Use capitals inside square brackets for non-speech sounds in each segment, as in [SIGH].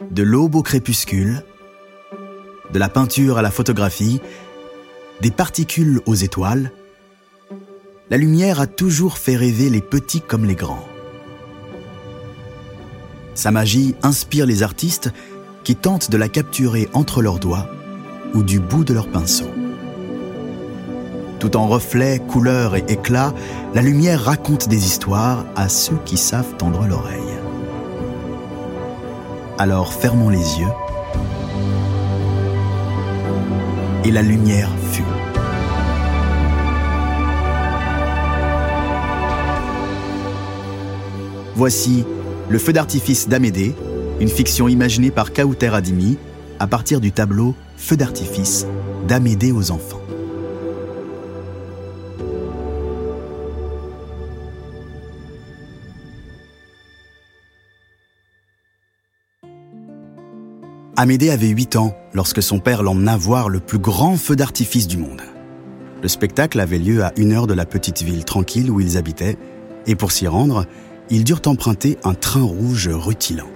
De l'aube au crépuscule, de la peinture à la photographie, des particules aux étoiles, la lumière a toujours fait rêver les petits comme les grands. Sa magie inspire les artistes qui tentent de la capturer entre leurs doigts ou du bout de leur pinceau. Tout en reflets, couleurs et éclats, la lumière raconte des histoires à ceux qui savent tendre l'oreille. Alors fermons les yeux et la lumière fut. Voici Le feu d'artifice d'Amédée, une fiction imaginée par Kauter Adimi à partir du tableau Feu d'artifice d'Amédée aux enfants. Amédée avait 8 ans lorsque son père l'emmena voir le plus grand feu d'artifice du monde. Le spectacle avait lieu à une heure de la petite ville tranquille où ils habitaient, et pour s'y rendre, ils durent emprunter un train rouge rutilant.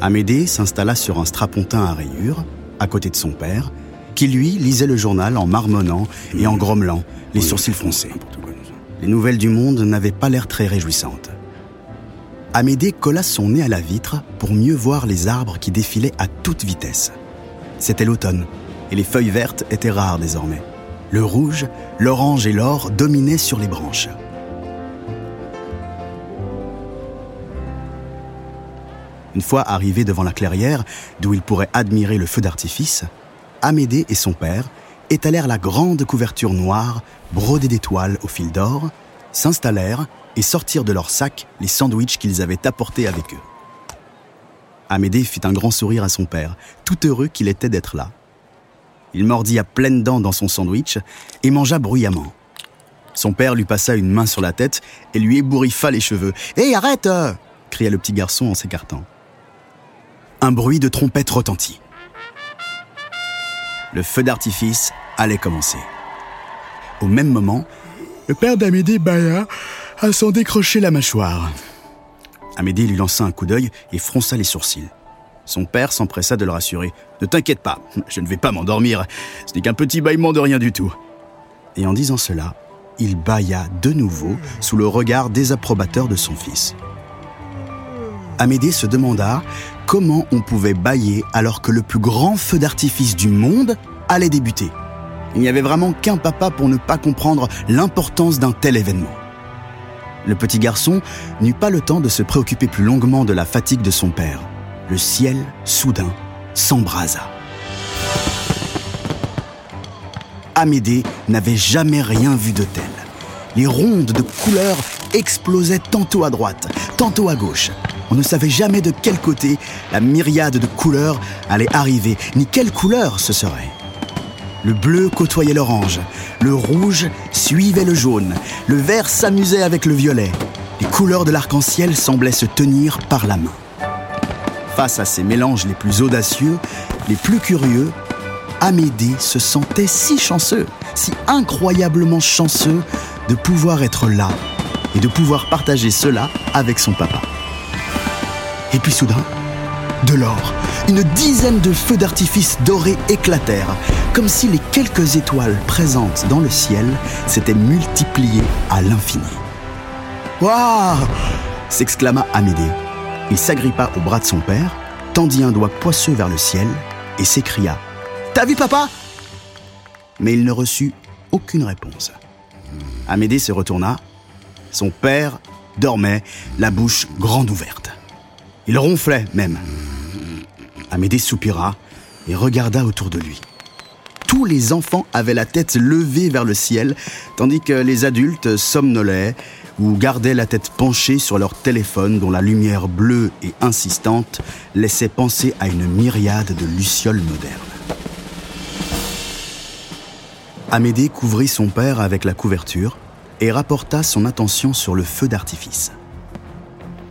Amédée s'installa sur un strapontin à rayures, à côté de son père, qui lui lisait le journal en marmonnant et en grommelant, les sourcils froncés. Les nouvelles du monde n'avaient pas l'air très réjouissantes. Amédée colla son nez à la vitre pour mieux voir les arbres qui défilaient à toute vitesse. C'était l'automne, et les feuilles vertes étaient rares désormais. Le rouge, l'orange et l'or dominaient sur les branches. Une fois arrivé devant la clairière, d'où il pourrait admirer le feu d'artifice, Amédée et son père étalèrent la grande couverture noire, brodée d'étoiles au fil d'or, s'installèrent et sortirent de leur sac les sandwichs qu'ils avaient apportés avec eux. Amédée fit un grand sourire à son père, tout heureux qu'il était d'être là. Il mordit à pleines dents dans son sandwich et mangea bruyamment. Son père lui passa une main sur la tête et lui ébouriffa les cheveux. Hé, arrête cria le petit garçon en s'écartant. Un bruit de trompette retentit. Le feu d'artifice allait commencer. Au même moment, le père d'Amédée bâilla à s'en décrocher la mâchoire. Amédée lui lança un coup d'œil et fronça les sourcils. Son père s'empressa de le rassurer. Ne t'inquiète pas, [LAUGHS] je ne vais pas m'endormir. Ce n'est qu'un petit bâillement de rien du tout. Et en disant cela, il bâilla de nouveau sous le regard désapprobateur de son fils. Amédée se demanda comment on pouvait bâiller alors que le plus grand feu d'artifice du monde allait débuter. Il n'y avait vraiment qu'un papa pour ne pas comprendre l'importance d'un tel événement. Le petit garçon n'eut pas le temps de se préoccuper plus longuement de la fatigue de son père. Le ciel, soudain, s'embrasa. Amédée n'avait jamais rien vu de tel. Les rondes de couleurs explosaient tantôt à droite, tantôt à gauche. On ne savait jamais de quel côté la myriade de couleurs allait arriver, ni quelle couleur ce serait. Le bleu côtoyait l'orange, le rouge suivait le jaune, le vert s'amusait avec le violet. Les couleurs de l'arc-en-ciel semblaient se tenir par la main. Face à ces mélanges les plus audacieux, les plus curieux, Amédée se sentait si chanceux, si incroyablement chanceux de pouvoir être là et de pouvoir partager cela avec son papa. Et puis soudain, de l'or, une dizaine de feux d'artifice dorés éclatèrent, comme si les quelques étoiles présentes dans le ciel s'étaient multipliées à l'infini. Waouh s'exclama Amédée. Il s'agrippa au bras de son père, tendit un doigt poisseux vers le ciel et s'écria T'as vu papa? Mais il ne reçut aucune réponse. Amédée se retourna. Son père dormait, la bouche grande ouverte. Il ronflait même. Amédée soupira et regarda autour de lui. Tous les enfants avaient la tête levée vers le ciel, tandis que les adultes somnolaient ou gardaient la tête penchée sur leur téléphone dont la lumière bleue et insistante laissait penser à une myriade de lucioles modernes. Amédée couvrit son père avec la couverture et rapporta son attention sur le feu d'artifice.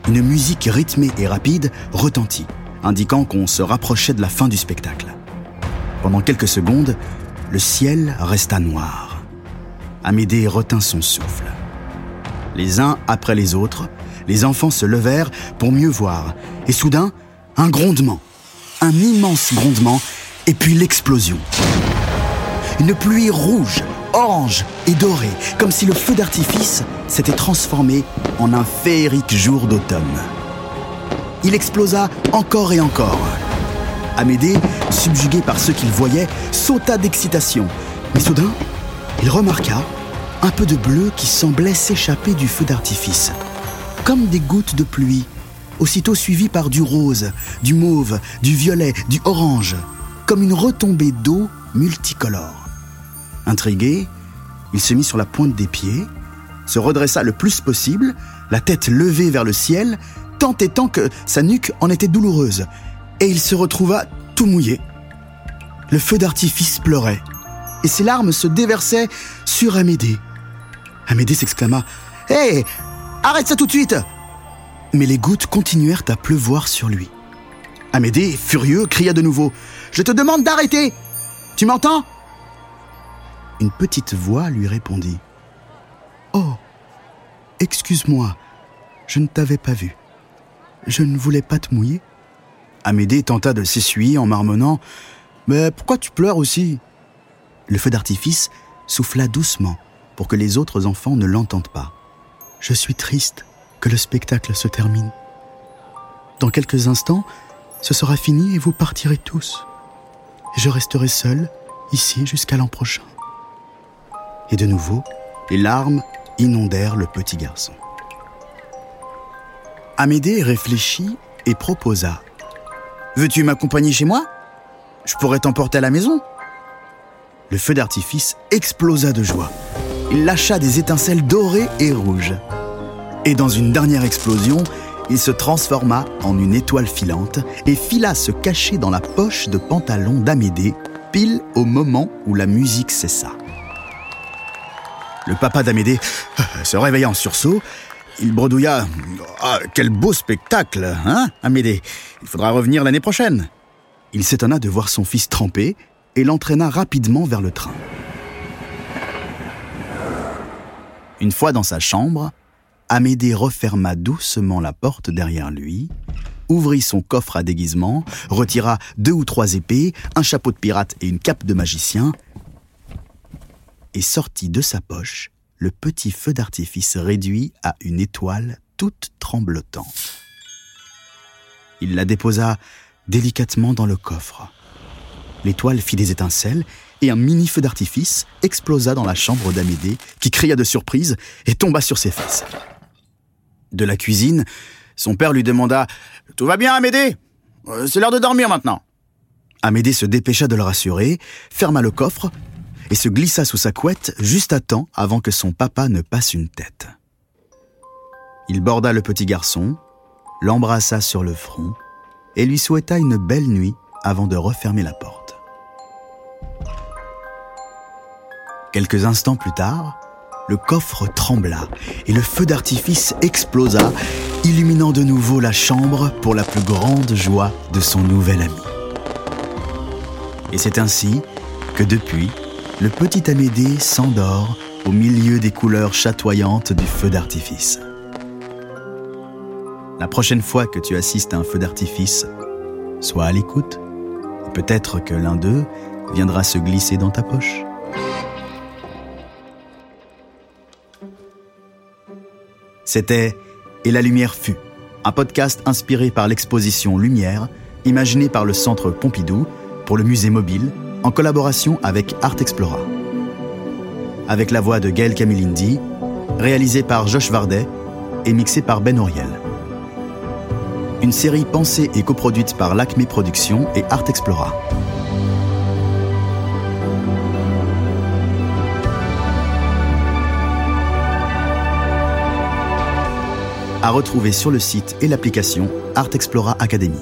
Une musique rythmée et rapide retentit indiquant qu'on se rapprochait de la fin du spectacle. Pendant quelques secondes, le ciel resta noir. Amédée retint son souffle. Les uns après les autres, Les enfants se levèrent pour mieux voir, et soudain, un grondement, un immense grondement, et puis l'explosion. Une pluie rouge, orange et dorée, comme si le feu d'artifice s'était transformé en un féerique jour d'automne. Il explosa encore et encore. Amédée, subjugué par ce qu'il voyait, sauta d'excitation. Mais soudain, il remarqua un peu de bleu qui semblait s'échapper du feu d'artifice, comme des gouttes de pluie, aussitôt suivies par du rose, du mauve, du violet, du orange, comme une retombée d'eau multicolore. Intrigué, il se mit sur la pointe des pieds, se redressa le plus possible, la tête levée vers le ciel, tant et tant que sa nuque en était douloureuse, et il se retrouva tout mouillé. Le feu d'artifice pleurait, et ses larmes se déversaient sur Amédée. Amédée s'exclama Hé Arrête ça tout de suite Mais les gouttes continuèrent à pleuvoir sur lui. Amédée, furieux, cria de nouveau Je te demande d'arrêter Tu m'entends? Une petite voix lui répondit Oh Excuse-moi, je ne t'avais pas vu. Je ne voulais pas te mouiller. Amédée tenta de s'essuyer en marmonnant Mais pourquoi tu pleures aussi? Le feu d'artifice souffla doucement pour que les autres enfants ne l'entendent pas. Je suis triste que le spectacle se termine. Dans quelques instants, ce sera fini et vous partirez tous. Je resterai seul ici jusqu'à l'an prochain. Et de nouveau, les larmes inondèrent le petit garçon. Amédée réfléchit et proposa Veux-tu m'accompagner chez moi? Je pourrais t'emporter à la maison. Le feu d'artifice explosa de joie. Il lâcha des étincelles dorées et rouges. Et dans une dernière explosion, il se transforma en une étoile filante et fila se cacher dans la poche de pantalon d'Amédée, pile au moment où la musique cessa. Le papa d'Amédée [LAUGHS] se réveilla en sursaut il bredouilla Ah, quel beau spectacle, hein, Amédée Il faudra revenir l'année prochaine. Il s'étonna de voir son fils tremper et l'entraîna rapidement vers le train. Une fois dans sa chambre, Amédée referma doucement la porte derrière lui, ouvrit son coffre à déguisement, retira deux ou trois épées, un chapeau de pirate et une cape de magicien, et sortit de sa poche le petit feu d'artifice réduit à une étoile toute tremblotante. Il la déposa délicatement dans le coffre. L'étoile fit des étincelles et un mini feu d'artifice explosa dans la chambre d'Amédée qui cria de surprise et tomba sur ses fesses. De la cuisine, son père lui demanda ⁇ Tout va bien Amédée? Euh, C'est l'heure de dormir maintenant !⁇ Amédée se dépêcha de le rassurer, ferma le coffre et se glissa sous sa couette juste à temps avant que son papa ne passe une tête. Il borda le petit garçon, l'embrassa sur le front et lui souhaita une belle nuit avant de refermer la porte. Quelques instants plus tard, le coffre trembla et le feu d'artifice explosa, illuminant de nouveau la chambre pour la plus grande joie de son nouvel ami. Et c'est ainsi que depuis, le petit Amédée s'endort au milieu des couleurs chatoyantes du feu d'artifice. La prochaine fois que tu assistes à un feu d'artifice, sois à l'écoute. Peut-être que l'un d'eux viendra se glisser dans ta poche. C'était Et la lumière fut, un podcast inspiré par l'exposition Lumière, imaginé par le Centre Pompidou pour le musée mobile en collaboration avec Art Explora. Avec la voix de Gaël Camilindi, réalisée par Josh Vardet et mixée par Ben Auriel. Une série pensée et coproduite par l'Acme Productions et Art Explora. À retrouver sur le site et l'application Art Explora Academy.